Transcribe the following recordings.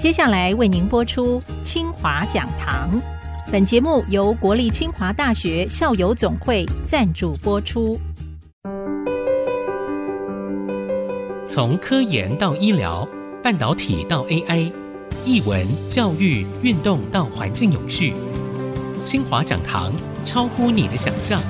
接下来为您播出清华讲堂。本节目由国立清华大学校友总会赞助播出。从科研到医疗，半导体到 AI，译文、教育、运动到环境永续，清华讲堂超乎你的想象。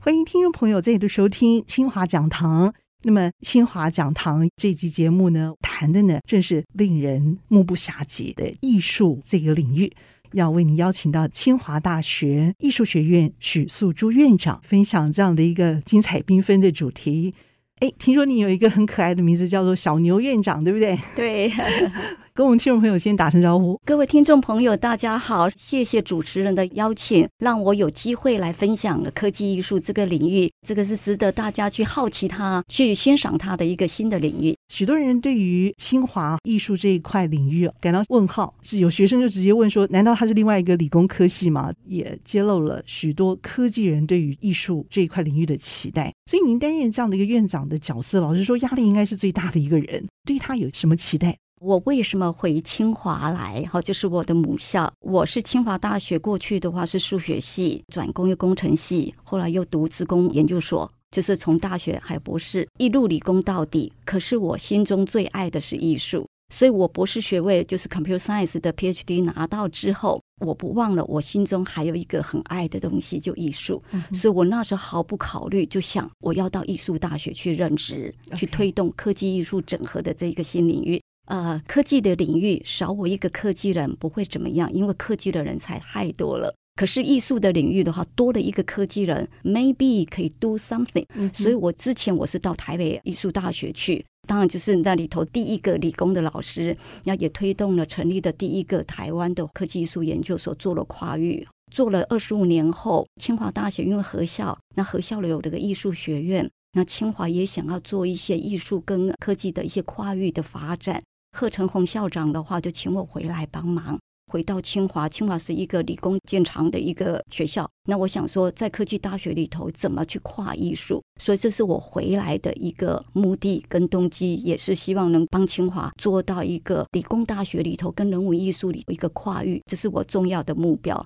欢迎听众朋友再度收听清华讲堂。那么，清华讲堂这集节目呢，谈的呢正是令人目不暇接的艺术这个领域。要为你邀请到清华大学艺术学院许素珠院长分享这样的一个精彩缤纷的主题。哎，听说你有一个很可爱的名字，叫做小牛院长，对不对？对。跟我们听众朋友先打声招呼。各位听众朋友，大家好，谢谢主持人的邀请，让我有机会来分享科技艺术这个领域。这个是值得大家去好奇它、去欣赏它的一个新的领域。许多人对于清华艺术这一块领域感到问号，是有学生就直接问说：“难道它是另外一个理工科系吗？”也揭露了许多科技人对于艺术这一块领域的期待。所以您担任这样的一个院长的角色，老实说，压力应该是最大的一个人。对他有什么期待？我为什么回清华来？哈，就是我的母校。我是清华大学过去的话是数学系，转工业工程系，后来又读职工研究所，就是从大学还有博士一路理工到底。可是我心中最爱的是艺术，所以我博士学位就是 Computer Science 的 PhD 拿到之后，我不忘了我心中还有一个很爱的东西，就艺术。嗯、所以我那时候毫不考虑，就想我要到艺术大学去任职去推动科技艺术整合的这一个新领域。呃，科技的领域少我一个科技人不会怎么样，因为科技的人才太多了。可是艺术的领域的话，多了一个科技人，maybe 可以 do something。嗯。所以我之前我是到台北艺术大学去，当然就是那里头第一个理工的老师，那也推动了成立的第一个台湾的科技艺术研究所，做了跨域，做了二十五年后，清华大学因为合校，那合校里有这个艺术学院，那清华也想要做一些艺术跟科技的一些跨域的发展。贺成红校长的话就请我回来帮忙，回到清华。清华是一个理工见长的一个学校，那我想说，在科技大学里头怎么去跨艺术？所以这是我回来的一个目的跟动机，也是希望能帮清华做到一个理工大学里头跟人文艺术里一个跨域，这是我重要的目标。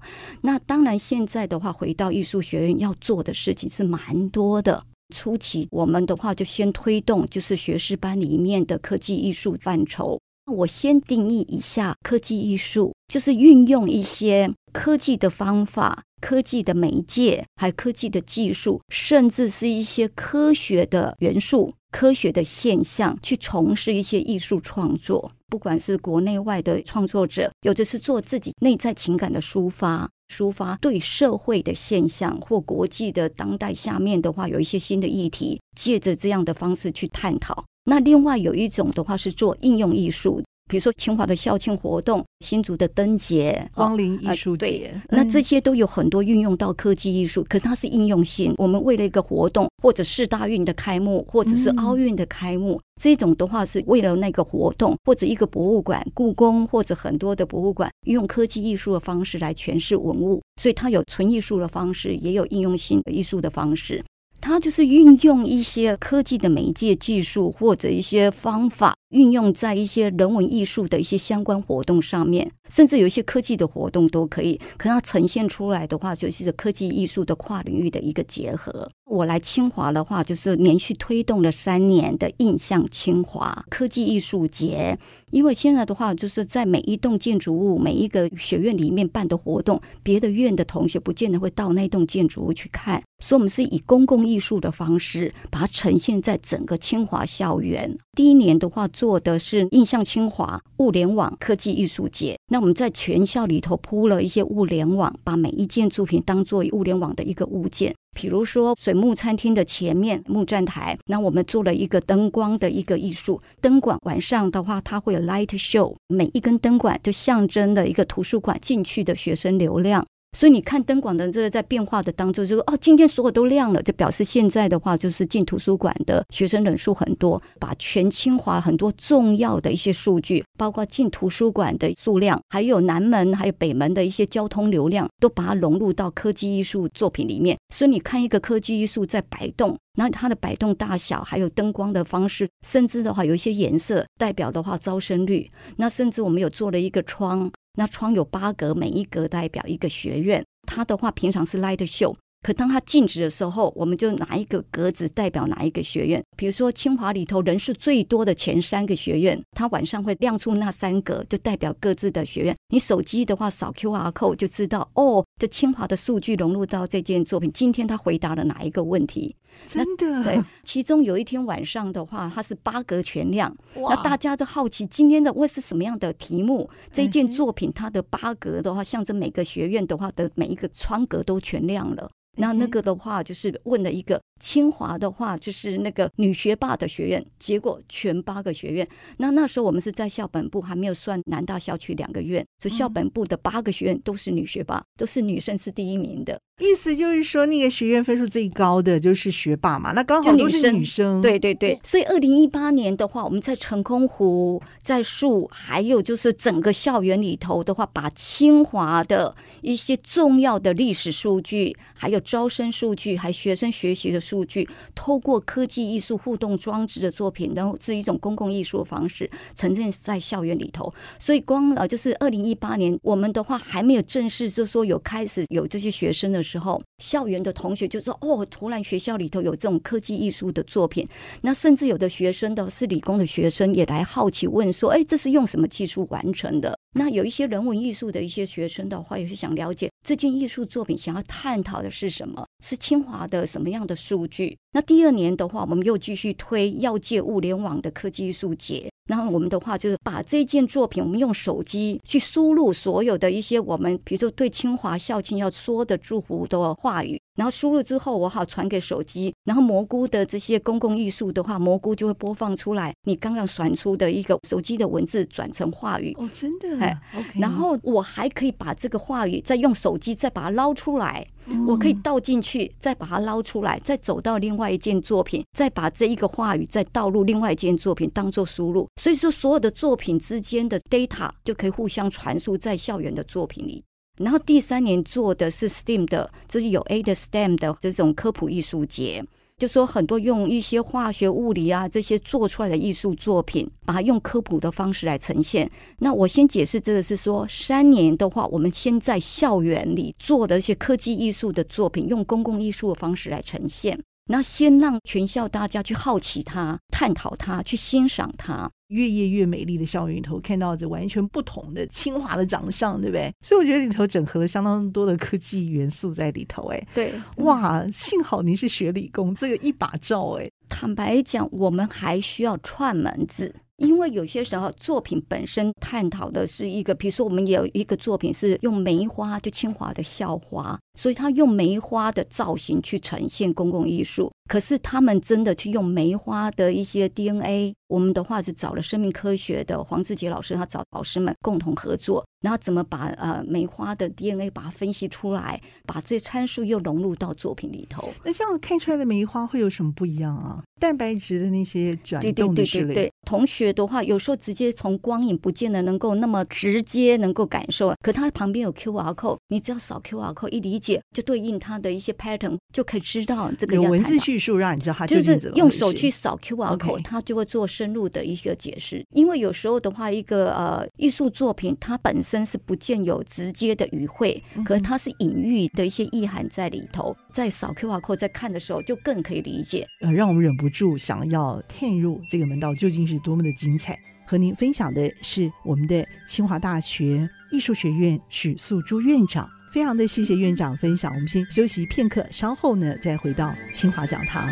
那当然，现在的话回到艺术学院要做的事情是蛮多的。初期我们的话就先推动，就是学士班里面的科技艺术范畴。我先定义一下科技艺术，就是运用一些科技的方法、科技的媒介，还科技的技术，甚至是一些科学的元素、科学的现象，去从事一些艺术创作。不管是国内外的创作者，有的是做自己内在情感的抒发。抒发对社会的现象或国际的当代下面的话，有一些新的议题，借着这样的方式去探讨。那另外有一种的话是做应用艺术。比如说清华的校庆活动、新竹的灯节、光临艺术节，对，那这些都有很多运用到科技艺术，可是它是应用性。我们为了一个活动，或者是大运的开幕，或者是奥运的开幕，嗯、这种的话是为了那个活动，或者一个博物馆、故宫或者很多的博物馆，用科技艺术的方式来诠释文物，所以它有纯艺术的方式，也有应用性的艺术的方式。它就是运用一些科技的媒介技术或者一些方法，运用在一些人文艺术的一些相关活动上面，甚至有一些科技的活动都可以。可它呈现出来的话，就是科技艺术的跨领域的一个结合。我来清华的话，就是连续推动了三年的印象清华科技艺术节。因为现在的话，就是在每一栋建筑物、每一个学院里面办的活动，别的院的同学不见得会到那栋建筑物去看，所以我们是以公共艺术的方式把它呈现在整个清华校园。第一年的话，做的是印象清华物联网科技艺术节。那我们在全校里头铺了一些物联网，把每一件作品当做物联网的一个物件。比如说水木餐厅的前面木站台，那我们做了一个灯光的一个艺术灯管。晚上的话，它会有 light show，每一根灯管就象征了一个图书馆进去的学生流量。所以你看灯管的这个在变化的当中，就说哦，今天所有都亮了，就表示现在的话就是进图书馆的学生人数很多，把全清华很多重要的一些数据，包括进图书馆的数量，还有南门还有北门的一些交通流量，都把它融入到科技艺术作品里面。所以你看一个科技艺术在摆动，那它的摆动大小，还有灯光的方式，甚至的话有一些颜色代表的话招生率，那甚至我们有做了一个窗。那窗有八格，每一格代表一个学院。它的话平常是 light show，可当他静止的时候，我们就拿一个格子代表哪一个学院。比如说清华里头人数最多的前三个学院，他晚上会亮出那三格，就代表各自的学院。你手机的话扫 QR code 就知道，哦，这清华的数据融入到这件作品。今天他回答了哪一个问题？真的对，其中有一天晚上的话，它是八格全亮，那大家都好奇今天的会是什么样的题目？这件作品它的八格的话，象征每个学院的话的每一个窗格都全亮了。那那个的话就是问了一个清华的话，就是那个女学霸的学院，结果全八个学院。那那时候我们是在校本部还没有算南大校区两个院，所以校本部的八个学院都是女学霸，都是女生是第一名的。意思就是说，那个学院分数最高的就是学霸嘛，那刚好都是女生。对对对，所以二零一八年的话，我们在成空湖、在树，还有就是整个校园里头的话，把清华的一些重要的历史数据，还有招生数据，还学生学习的数据，透过科技艺术互动装置的作品，然后是一种公共艺术的方式呈现在校园里头。所以光呃，就是二零一八年，我们的话还没有正式就说有开始有这些学生的时候，校园的同学就说：“哦，突然学校里头有这种科技艺术的作品。”那甚至有的学生的是理工的学生也来好奇问说：“哎，这是用什么技术完成的？”那有一些人文艺术的一些学生的话，也是想了解这件艺术作品想要探讨的是什么，是清华的什么样的数据。那第二年的话，我们又继续推要界物联网的科技艺术节。然后我们的话就是把这件作品，我们用手机去输入所有的一些我们，比如说对清华校庆要说的祝福的话语。然后输入之后，我好传给手机，然后蘑菇的这些公共艺术的话，蘑菇就会播放出来你刚刚传出的一个手机的文字转成话语哦，真的哎，OK。然后我还可以把这个话语再用手机再把它捞出来，我可以倒进去，再把它捞出来，再走到另外一件作品，再把这一个话语再倒入另外一件作品当做输入。所以说，所有的作品之间的 data 就可以互相传输在校园的作品里。然后第三年做的是 STEAM 的，这是有 A 的 STEM 的这种科普艺术节，就说很多用一些化学、物理啊这些做出来的艺术作品，把它用科普的方式来呈现。那我先解释这个是说，三年的话，我们先在校园里做的一些科技艺术的作品，用公共艺术的方式来呈现。那先让全校大家去好奇它、探讨它、去欣赏它。越夜越美丽的校园里头，看到这完全不同的清华的长相，对不对？所以我觉得里头整合了相当多的科技元素在里头。哎，对，哇，幸好您是学理工，这个一把照。哎，坦白讲，我们还需要串门子。因为有些时候作品本身探讨的是一个，比如说我们有一个作品是用梅花，就清华的校花，所以他用梅花的造型去呈现公共艺术。可是他们真的去用梅花的一些 DNA，我们的话是找了生命科学的黄志杰老师，他找老师们共同合作，然后怎么把呃梅花的 DNA 把它分析出来，把这些参数又融入到作品里头。那这样看出来的梅花会有什么不一样啊？蛋白质的那些转。对对对对对，同学的话，有时候直接从光影不见得能够那么直接能够感受，可它旁边有 QR code，你只要扫 QR code 一理解，就对应它的一些 pattern，就可以知道这个有文字叙述让你知道它就是用手去扫 QR code，它就会做深入的一个解释。因为有时候的话，一个呃艺术作品它本身是不见有直接的语汇，可是它是隐喻的一些意涵在里头，在扫 QR code 在看的时候就更可以理解，呃，让我们忍不住想要探入这个门道究竟是多么的精彩。和您分享的是我们的清华大学艺术学院许素珠院长，非常的谢谢院长分享。我们先休息片刻，稍后呢再回到清华讲堂。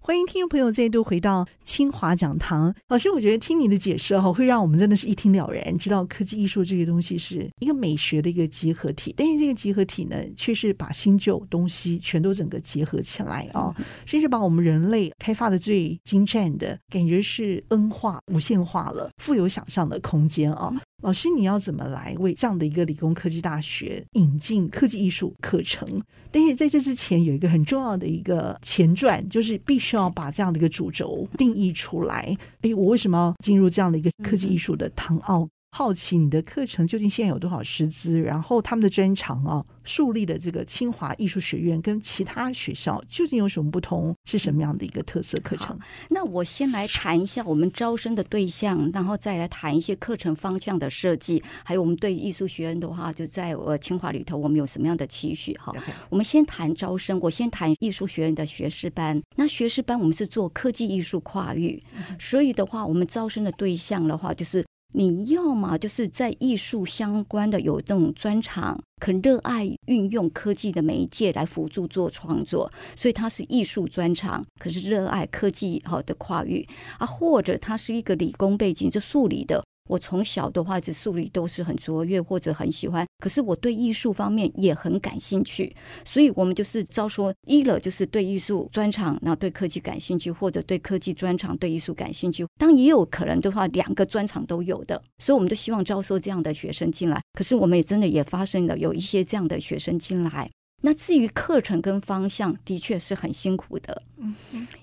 欢迎听众朋友再度回到清华讲堂。老师，我觉得听你的解释哈，会让我们真的是一听了然，知道科技艺术这个东西是一个美学的一个集合体。但是这个集合体呢，却是把新旧东西全都整个结合起来啊，甚至把我们人类开发的最精湛的感觉是 N 化、无限化了，富有想象的空间啊。老师，你要怎么来为这样的一个理工科技大学引进科技艺术课程？但是在这之前，有一个很重要的一个前传，就是必须要把这样的一个主轴定义出来。哎，我为什么要进入这样的一个科技艺术的唐奥？好奇你的课程究竟现在有多少师资？然后他们的专长啊，树立的这个清华艺术学院跟其他学校究竟有什么不同？是什么样的一个特色课程？那我先来谈一下我们招生的对象，然后再来谈一些课程方向的设计，还有我们对艺术学院的话，就在呃清华里头，我们有什么样的期许？哈，我们先谈招生，我先谈艺术学院的学士班。那学士班我们是做科技艺术跨域，所以的话，我们招生的对象的话，就是。你要么就是在艺术相关的有这种专长，肯热爱运用科技的媒介来辅助做创作，所以他是艺术专长，可是热爱科技好的跨域啊，或者他是一个理工背景，就数理的。我从小的话，这数理都是很卓越或者很喜欢，可是我对艺术方面也很感兴趣，所以我们就是招说一了，就是对艺术专长，然后对科技感兴趣，或者对科技专长对艺术感兴趣。当然也有可能的话，两个专长都有的，所以我们都希望招收这样的学生进来。可是我们也真的也发生了有一些这样的学生进来。那至于课程跟方向，的确是很辛苦的，嗯，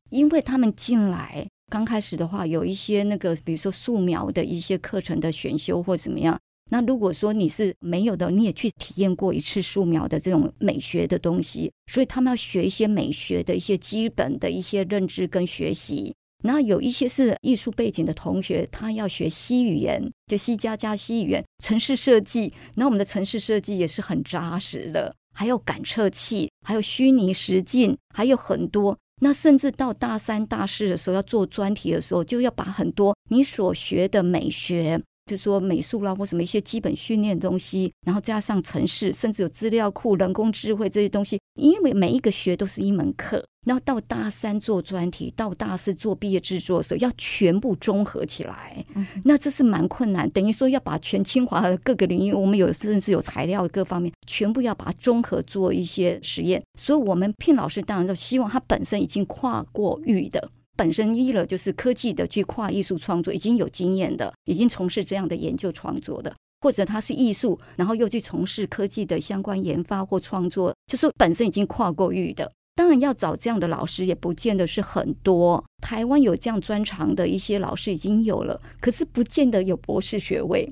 因为他们进来。刚开始的话，有一些那个，比如说素描的一些课程的选修或怎么样。那如果说你是没有的，你也去体验过一次素描的这种美学的东西，所以他们要学一些美学的一些基本的一些认知跟学习。那有一些是艺术背景的同学，他要学 C 语言，就 C 加加 C 语言，城市设计。那我们的城市设计也是很扎实的，还有感测器，还有虚拟实境，还有很多。那甚至到大三、大四的时候要做专题的时候，就要把很多你所学的美学，就说美术啦或什么一些基本训练的东西，然后加上城市，甚至有资料库、人工智慧这些东西，因为每一个学都是一门课。然后到大三做专题，到大四做毕业制作的时候，要全部综合起来，那这是蛮困难。等于说要把全清华的各个领域，我们有甚至有材料各方面，全部要把它综合做一些实验。所以，我们聘老师当然就希望他本身已经跨过域的，本身一了就是科技的去跨艺术创作已经有经验的，已经从事这样的研究创作的，或者他是艺术，然后又去从事科技的相关研发或创作，就是本身已经跨过域的。当然要找这样的老师也不见得是很多。台湾有这样专长的一些老师已经有了，可是不见得有博士学位。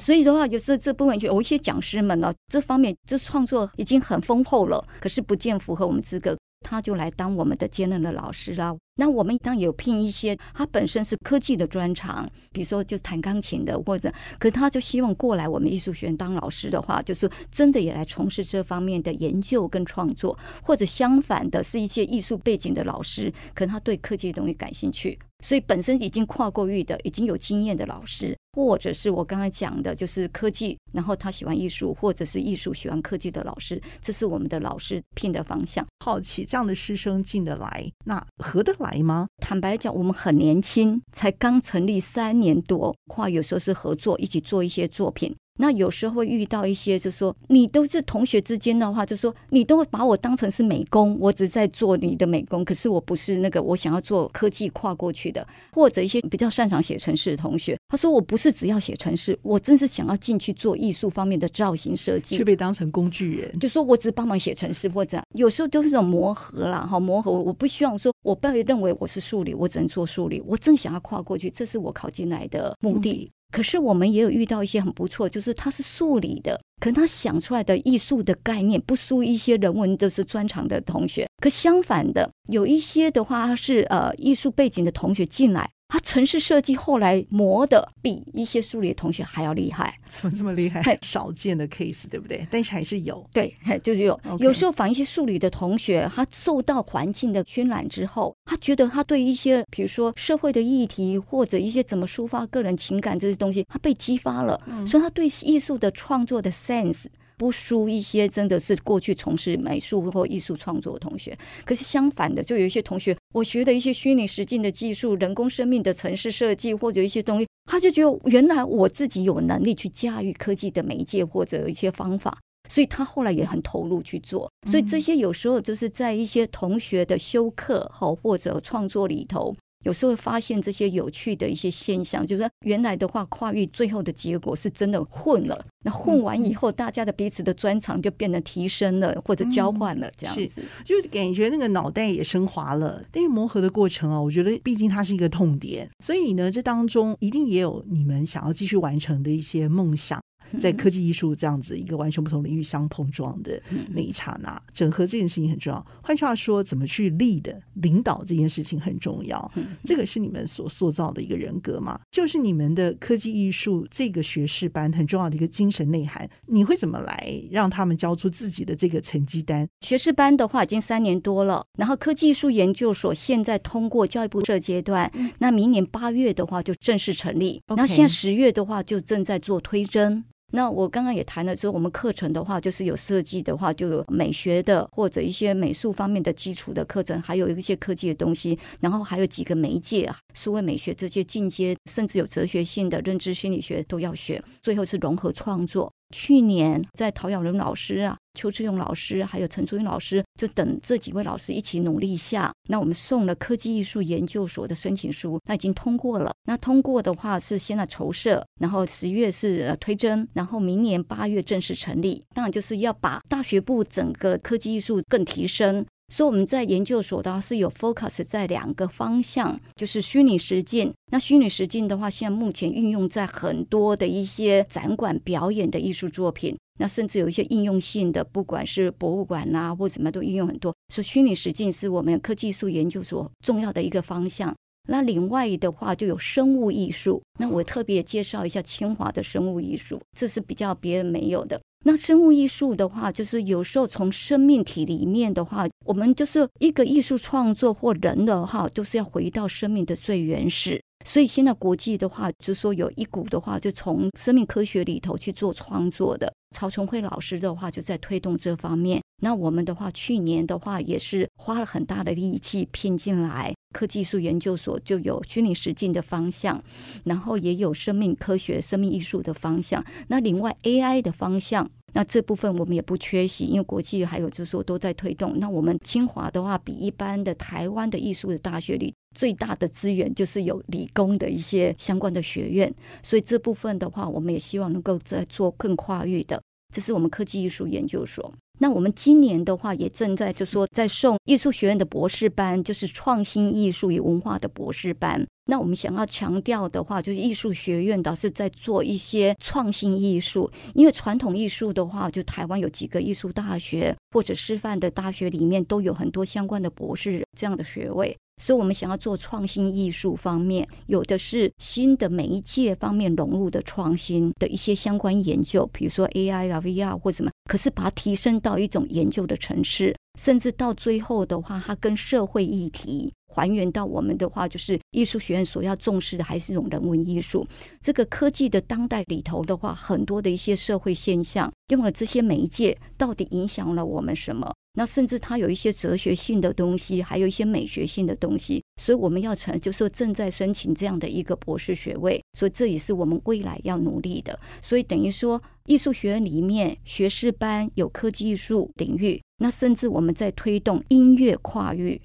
所以的话，有时候这部分有一些讲师们呢，这方面这创作已经很丰厚了，可是不见符合我们资格。他就来当我们的兼任的老师啦。那我们当有聘一些，他本身是科技的专长，比如说就是弹钢琴的，或者，可是他就希望过来我们艺术学院当老师的话，就是真的也来从事这方面的研究跟创作，或者相反的是一些艺术背景的老师，可能他对科技的东西感兴趣。所以本身已经跨过域的、已经有经验的老师，或者是我刚才讲的，就是科技，然后他喜欢艺术，或者是艺术喜欢科技的老师，这是我们的老师聘的方向。好奇这样的师生进得来，那合得来吗？坦白讲，我们很年轻，才刚成立三年多，跨有时候是合作，一起做一些作品。那有时候会遇到一些，就是说你都是同学之间的话，就说你都会把我当成是美工，我只在做你的美工，可是我不是那个我想要做科技跨过去的，或者一些比较擅长写程式的同学，他说我不是只要写程式，我真是想要进去做艺术方面的造型设计，却被当成工具人，就说我只帮忙写程式或者有时候都是这种磨合啦，哈磨合，我不希望说我被认为我是数理，我只能做数理，我真想要跨过去，这是我考进来的目的。嗯可是我们也有遇到一些很不错，就是他是数理的，可能他想出来的艺术的概念不输一些人文就是专长的同学。可相反的，有一些的话他是呃艺术背景的同学进来。他城市设计后来磨的比一些数理的同学还要厉害，怎么这么厉害？很少见的 case，对不对？但是还是有，对，就是有。有时候反一些数理的同学，他受到环境的渲染之后，他觉得他对一些，比如说社会的议题或者一些怎么抒发个人情感这些东西，他被激发了，嗯、所以他对艺术的创作的 sense。不输一些真的是过去从事美术或艺术创作的同学，可是相反的，就有一些同学，我学的一些虚拟实境的技术、人工生命的城市设计或者一些东西，他就觉得原来我自己有能力去驾驭科技的媒介或者一些方法，所以他后来也很投入去做。所以这些有时候就是在一些同学的修课或或者创作里头。有时候会发现这些有趣的一些现象，就是说原来的话跨域最后的结果是真的混了。那混完以后，大家的彼此的专长就变得提升了，或者交换了，这样子，嗯、就感觉那个脑袋也升华了。但是磨合的过程啊，我觉得毕竟它是一个痛点，所以呢，这当中一定也有你们想要继续完成的一些梦想。在科技艺术这样子一个完全不同领域相碰撞的那一刹那，整合这件事情很重要。换句话说，怎么去 lead 领导这件事情很重要。这个是你们所塑造的一个人格嘛？就是你们的科技艺术这个学士班很重要的一个精神内涵。你会怎么来让他们交出自己的这个成绩单？学士班的话已经三年多了，然后科技艺术研究所现在通过教育部这阶段，那明年八月的话就正式成立，然后现在十月的话就正在做推甄。那我刚刚也谈了，说我们课程的话，就是有设计的话，就有美学的或者一些美术方面的基础的课程，还有一些科技的东西，然后还有几个媒介、数位美学这些进阶，甚至有哲学性的认知心理学都要学。最后是融合创作。去年在陶雅蓉老师啊、邱志勇老师还有陈淑英老师，就等这几位老师一起努力下，那我们送了科技艺术研究所的申请书，那已经通过了。那通过的话是现在筹设，然后十月是推甄，然后明年八月正式成立。当然就是要把大学部整个科技艺术更提升。所以我们在研究所的话是有 focus 在两个方向，就是虚拟实境。那虚拟实境的话，现在目前运用在很多的一些展馆表演的艺术作品，那甚至有一些应用性的，不管是博物馆呐、或什么都应用很多。所以虚拟实境是我们科技术研究所重要的一个方向。那另外的话就有生物艺术，那我特别介绍一下清华的生物艺术，这是比较别人没有的。那生物艺术的话，就是有时候从生命体里面的话，我们就是一个艺术创作或人的话，都是要回到生命的最原始。所以现在国际的话，就说有一股的话，就从生命科学里头去做创作的。曹崇慧老师的话就在推动这方面。那我们的话，去年的话也是花了很大的力气拼进来。科技艺术研究所就有虚拟实境的方向，然后也有生命科学、生命艺术的方向。那另外 AI 的方向，那这部分我们也不缺席，因为国际还有就是说都在推动。那我们清华的话，比一般的台湾的艺术的大学里最大的资源就是有理工的一些相关的学院，所以这部分的话，我们也希望能够再做更跨域的。这是我们科技艺术研究所。那我们今年的话，也正在就说在送艺术学院的博士班，就是创新艺术与文化的博士班。那我们想要强调的话，就是艺术学院倒是在做一些创新艺术，因为传统艺术的话，就台湾有几个艺术大学或者师范的大学里面都有很多相关的博士这样的学位。所以，我们想要做创新艺术方面，有的是新的媒介方面融入的创新的一些相关研究，比如说 AI 啦、VR 或什么。可是，把它提升到一种研究的层次，甚至到最后的话，它跟社会议题还原到我们的话，就是艺术学院所要重视的，还是一种人文艺术。这个科技的当代里头的话，很多的一些社会现象，用了这些媒介，到底影响了我们什么？那甚至它有一些哲学性的东西，还有一些美学性的东西，所以我们要成，就说正在申请这样的一个博士学位，所以这也是我们未来要努力的。所以等于说，艺术学院里面学士班有科技艺术领域，那甚至我们在推动音乐跨域，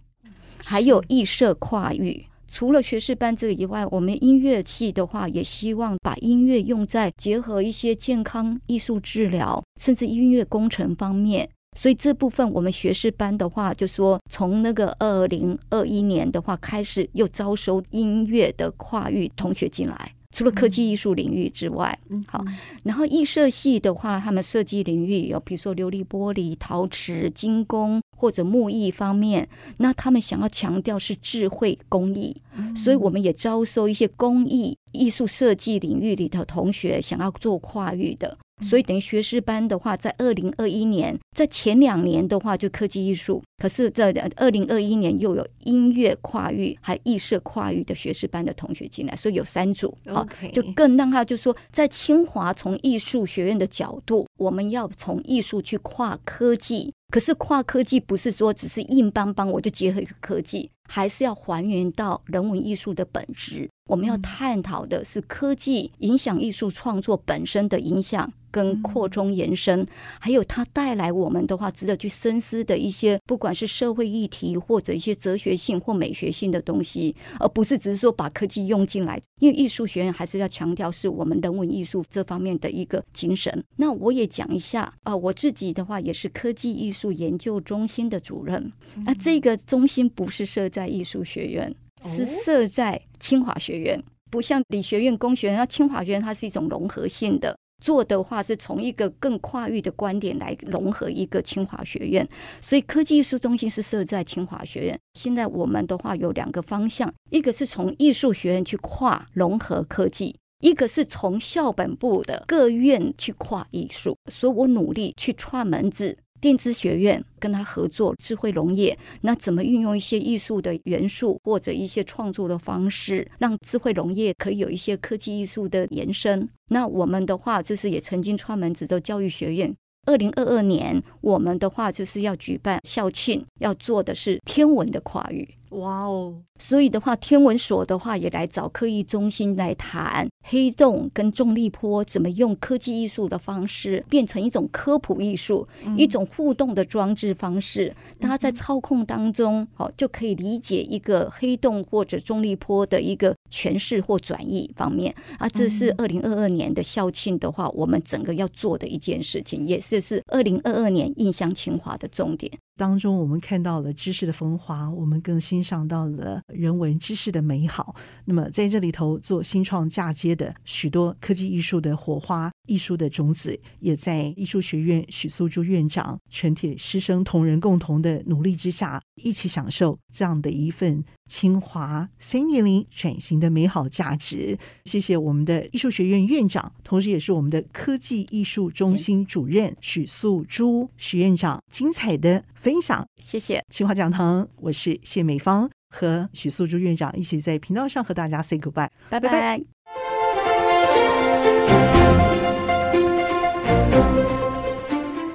还有艺社跨域。除了学士班这个以外，我们音乐系的话，也希望把音乐用在结合一些健康艺术治疗，甚至音乐工程方面。所以这部分我们学士班的话，就说从那个二零二一年的话开始，又招收音乐的跨域同学进来。除了科技艺术领域之外，好，然后艺设系的话，他们设计领域有，比如说琉璃玻璃、陶瓷、金工或者木艺方面，那他们想要强调是智慧工艺，所以我们也招收一些工艺艺术设计领域里的同学，想要做跨域的。所以等于学士班的话，在二零二一年，在前两年的话就科技艺术，可是，在二零二一年又有音乐跨域，还艺设跨域的学士班的同学进来，所以有三组，好，Okay. 就更让他就说，在清华从艺术学院的角度，我们要从艺术去跨科技，可是跨科技不是说只是硬邦邦我就结合一个科技。还是要还原到人文艺术的本质。我们要探讨的是科技影响艺术创作本身的影响跟扩充延伸，还有它带来我们的话值得去深思的一些，不管是社会议题或者一些哲学性或美学性的东西，而不是只是说把科技用进来。因为艺术学院还是要强调是我们人文艺术这方面的一个精神。那我也讲一下啊，我自己的话也是科技艺术研究中心的主任。那这个中心不是设在艺术学院。是设在清华学院，不像理学院、工学院，那清华学院它是一种融合性的做的话，是从一个更跨域的观点来融合一个清华学院。所以科技艺术中心是设在清华学院。现在我们的话有两个方向，一个是从艺术学院去跨融合科技，一个是从校本部的各院去跨艺术。所以我努力去串门子。电子学院跟他合作，智慧农业，那怎么运用一些艺术的元素或者一些创作的方式，让智慧农业可以有一些科技艺术的延伸？那我们的话，就是也曾经串门子的教育学院。二零二二年，我们的话就是要举办校庆，要做的是天文的跨域。哇哦！所以的话，天文所的话也来找科艺中心来谈黑洞跟重力波怎么用科技艺术的方式变成一种科普艺术，嗯、一种互动的装置方式。大家在操控当中，好就可以理解一个黑洞或者重力波的一个诠释或转译方面啊。这是二零二二年的校庆的话，我们整个要做的一件事情，也是是二零二二年印象清华的重点。当中，我们看到了知识的风华，我们更欣赏到了人文知识的美好。那么，在这里头做新创嫁接的许多科技艺术的火花、艺术的种子，也在艺术学院许素珠院长、全体师生同仁共同的努力之下，一起享受这样的一份清华三点零转型的美好价值。谢谢我们的艺术学院院长，同时也是我们的科技艺术中心主任许素珠许院长，精彩的分享。谢谢清华讲堂，我是谢美芳，和许素珠院长一起在频道上和大家 say goodbye，拜拜。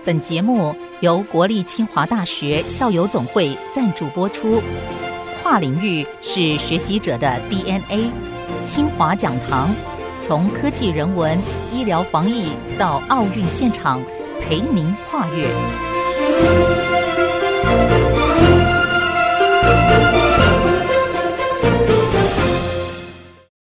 本节目由国立清华大学校友总会赞助播出。跨领域是学习者的 DNA。清华讲堂，从科技、人文、医疗、防疫到奥运现场，陪您跨越。